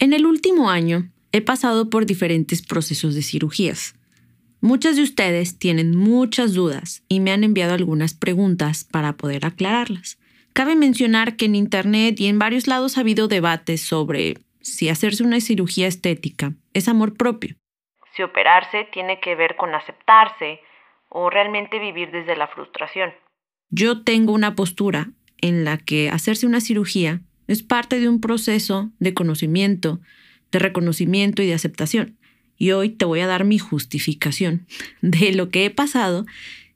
En el último año he pasado por diferentes procesos de cirugías. Muchas de ustedes tienen muchas dudas y me han enviado algunas preguntas para poder aclararlas. Cabe mencionar que en Internet y en varios lados ha habido debates sobre si hacerse una cirugía estética es amor propio. Si operarse tiene que ver con aceptarse o realmente vivir desde la frustración. Yo tengo una postura en la que hacerse una cirugía es parte de un proceso de conocimiento, de reconocimiento y de aceptación. Y hoy te voy a dar mi justificación de lo que he pasado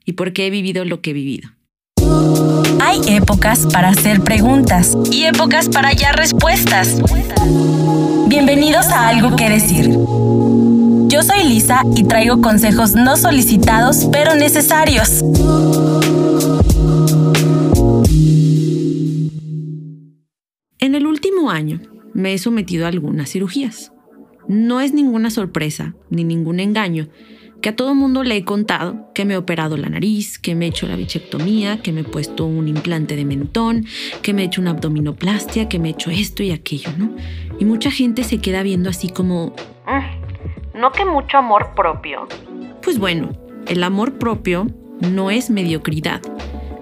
y por qué he vivido lo que he vivido. Hay épocas para hacer preguntas y épocas para hallar respuestas. Bienvenidos a Algo que Decir. Yo soy Lisa y traigo consejos no solicitados pero necesarios. Me he sometido a algunas cirugías. No es ninguna sorpresa ni ningún engaño que a todo mundo le he contado que me he operado la nariz, que me he hecho la bichectomía, que me he puesto un implante de mentón, que me he hecho una abdominoplastia, que me he hecho esto y aquello, ¿no? Y mucha gente se queda viendo así como... Mm, ¿No que mucho amor propio? Pues bueno, el amor propio no es mediocridad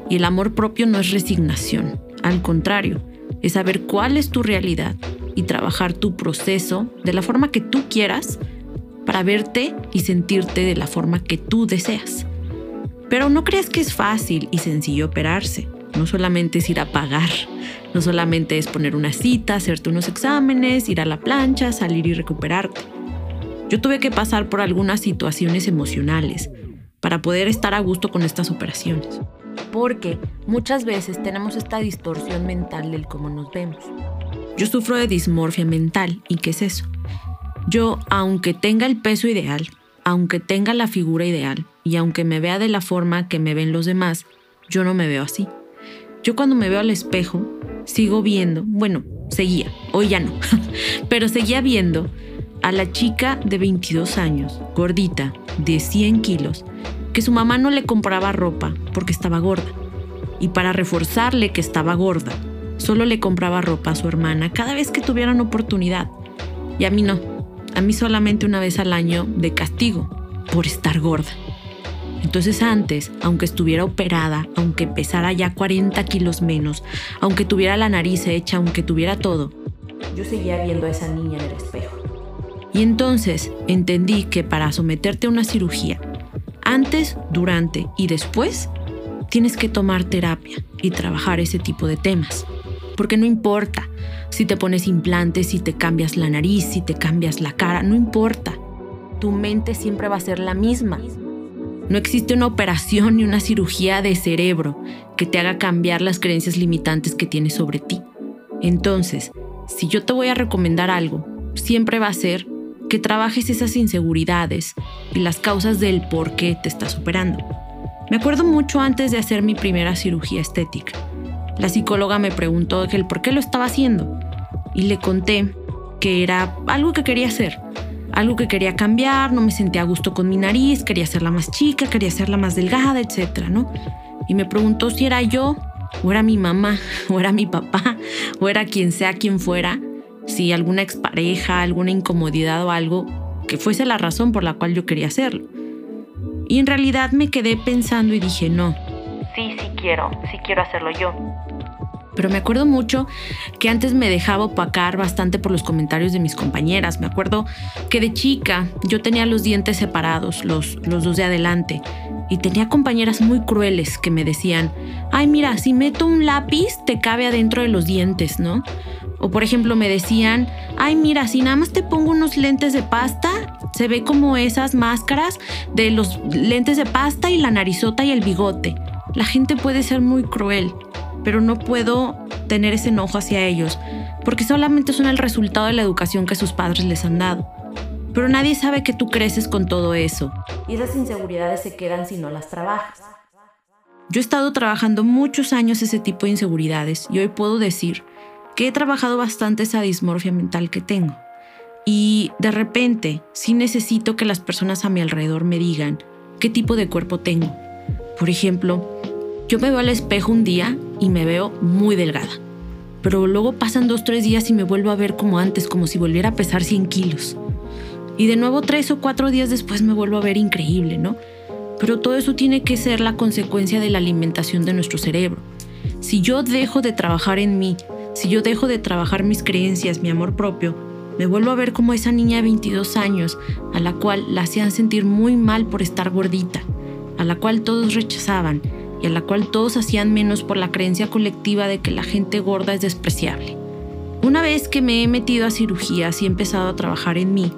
y el amor propio no es resignación. Al contrario, es saber cuál es tu realidad y trabajar tu proceso de la forma que tú quieras para verte y sentirte de la forma que tú deseas. Pero no creas que es fácil y sencillo operarse. No solamente es ir a pagar, no solamente es poner una cita, hacerte unos exámenes, ir a la plancha, salir y recuperarte. Yo tuve que pasar por algunas situaciones emocionales para poder estar a gusto con estas operaciones porque muchas veces tenemos esta distorsión mental del cómo nos vemos. Yo sufro de dismorfia mental, ¿y qué es eso? Yo, aunque tenga el peso ideal, aunque tenga la figura ideal y aunque me vea de la forma que me ven los demás, yo no me veo así. Yo cuando me veo al espejo, sigo viendo, bueno, seguía, hoy ya no, pero seguía viendo a la chica de 22 años, gordita, de 100 kilos, que su mamá no le compraba ropa porque estaba gorda. Y para reforzarle que estaba gorda, solo le compraba ropa a su hermana cada vez que tuvieran oportunidad. Y a mí no. A mí solamente una vez al año de castigo por estar gorda. Entonces antes, aunque estuviera operada, aunque pesara ya 40 kilos menos, aunque tuviera la nariz hecha, aunque tuviera todo, yo seguía viendo a esa niña en el espejo. Y entonces entendí que para someterte a una cirugía antes, durante y después, tienes que tomar terapia y trabajar ese tipo de temas. Porque no importa si te pones implantes, si te cambias la nariz, si te cambias la cara, no importa. Tu mente siempre va a ser la misma. No existe una operación ni una cirugía de cerebro que te haga cambiar las creencias limitantes que tienes sobre ti. Entonces, si yo te voy a recomendar algo, siempre va a ser que trabajes esas inseguridades y las causas del por qué te estás operando. Me acuerdo mucho antes de hacer mi primera cirugía estética. La psicóloga me preguntó el por qué lo estaba haciendo y le conté que era algo que quería hacer, algo que quería cambiar, no me sentía a gusto con mi nariz, quería hacerla más chica, quería hacerla más delgada, etc. ¿no? Y me preguntó si era yo, o era mi mamá, o era mi papá, o era quien sea quien fuera, si alguna expareja, alguna incomodidad o algo, que fuese la razón por la cual yo quería hacerlo. Y en realidad me quedé pensando y dije, no. Sí, sí quiero, sí quiero hacerlo yo. Pero me acuerdo mucho que antes me dejaba opacar bastante por los comentarios de mis compañeras. Me acuerdo que de chica yo tenía los dientes separados, los, los dos de adelante. Y tenía compañeras muy crueles que me decían, ay mira, si meto un lápiz te cabe adentro de los dientes, ¿no? O por ejemplo me decían, ay mira, si nada más te pongo unos lentes de pasta, se ve como esas máscaras de los lentes de pasta y la narizota y el bigote. La gente puede ser muy cruel, pero no puedo tener ese enojo hacia ellos, porque solamente son el resultado de la educación que sus padres les han dado. Pero nadie sabe que tú creces con todo eso. Y esas inseguridades se quedan si no las trabajas. Yo he estado trabajando muchos años ese tipo de inseguridades y hoy puedo decir que he trabajado bastante esa dismorfia mental que tengo. Y de repente sí necesito que las personas a mi alrededor me digan qué tipo de cuerpo tengo. Por ejemplo, yo me veo al espejo un día y me veo muy delgada. pero luego pasan dos, tres días y me vuelvo a ver como antes, como si volviera a pesar 100 kilos. Y de nuevo tres o cuatro días después me vuelvo a ver increíble, ¿no? Pero todo eso tiene que ser la consecuencia de la alimentación de nuestro cerebro. Si yo dejo de trabajar en mí, si yo dejo de trabajar mis creencias, mi amor propio, me vuelvo a ver como esa niña de 22 años a la cual la hacían sentir muy mal por estar gordita, a la cual todos rechazaban y a la cual todos hacían menos por la creencia colectiva de que la gente gorda es despreciable. Una vez que me he metido a cirugías y he empezado a trabajar en mí,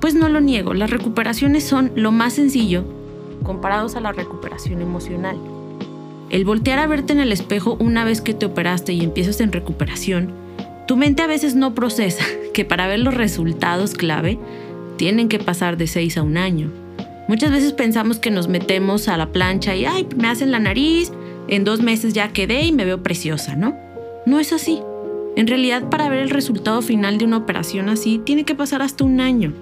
pues no lo niego, las recuperaciones son lo más sencillo comparados a la recuperación emocional. El voltear a verte en el espejo una vez que te operaste y empiezas en recuperación, tu mente a veces no procesa que para ver los resultados clave tienen que pasar de 6 a un año. Muchas veces pensamos que nos metemos a la plancha y, ay, me hacen la nariz, en dos meses ya quedé y me veo preciosa, ¿no? No es así. En realidad, para ver el resultado final de una operación así, tiene que pasar hasta un año.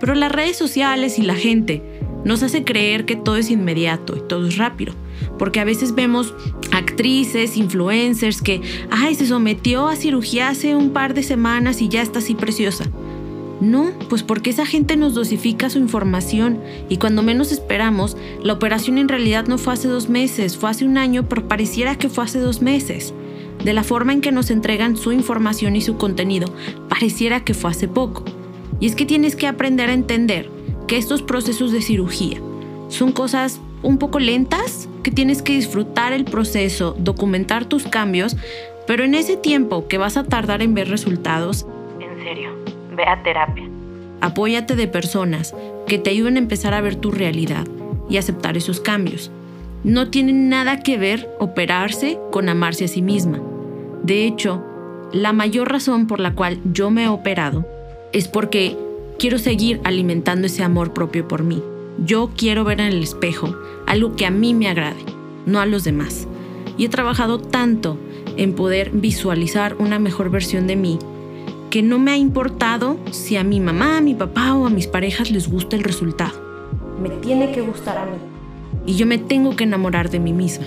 Pero las redes sociales y la gente nos hace creer que todo es inmediato y todo es rápido. Porque a veces vemos actrices, influencers que, ay, se sometió a cirugía hace un par de semanas y ya está así preciosa. No, pues porque esa gente nos dosifica su información y cuando menos esperamos, la operación en realidad no fue hace dos meses, fue hace un año, pero pareciera que fue hace dos meses. De la forma en que nos entregan su información y su contenido, pareciera que fue hace poco. Y es que tienes que aprender a entender que estos procesos de cirugía son cosas un poco lentas, que tienes que disfrutar el proceso, documentar tus cambios, pero en ese tiempo que vas a tardar en ver resultados, en serio, ve a terapia. Apóyate de personas que te ayuden a empezar a ver tu realidad y aceptar esos cambios. No tiene nada que ver operarse con amarse a sí misma. De hecho, la mayor razón por la cual yo me he operado es porque quiero seguir alimentando ese amor propio por mí. Yo quiero ver en el espejo algo que a mí me agrade, no a los demás. Y he trabajado tanto en poder visualizar una mejor versión de mí que no me ha importado si a mi mamá, a mi papá o a mis parejas les gusta el resultado. Me tiene que gustar a mí. Y yo me tengo que enamorar de mí misma.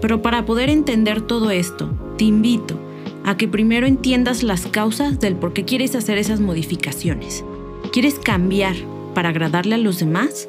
Pero para poder entender todo esto, te invito a que primero entiendas las causas del por qué quieres hacer esas modificaciones. ¿Quieres cambiar para agradarle a los demás?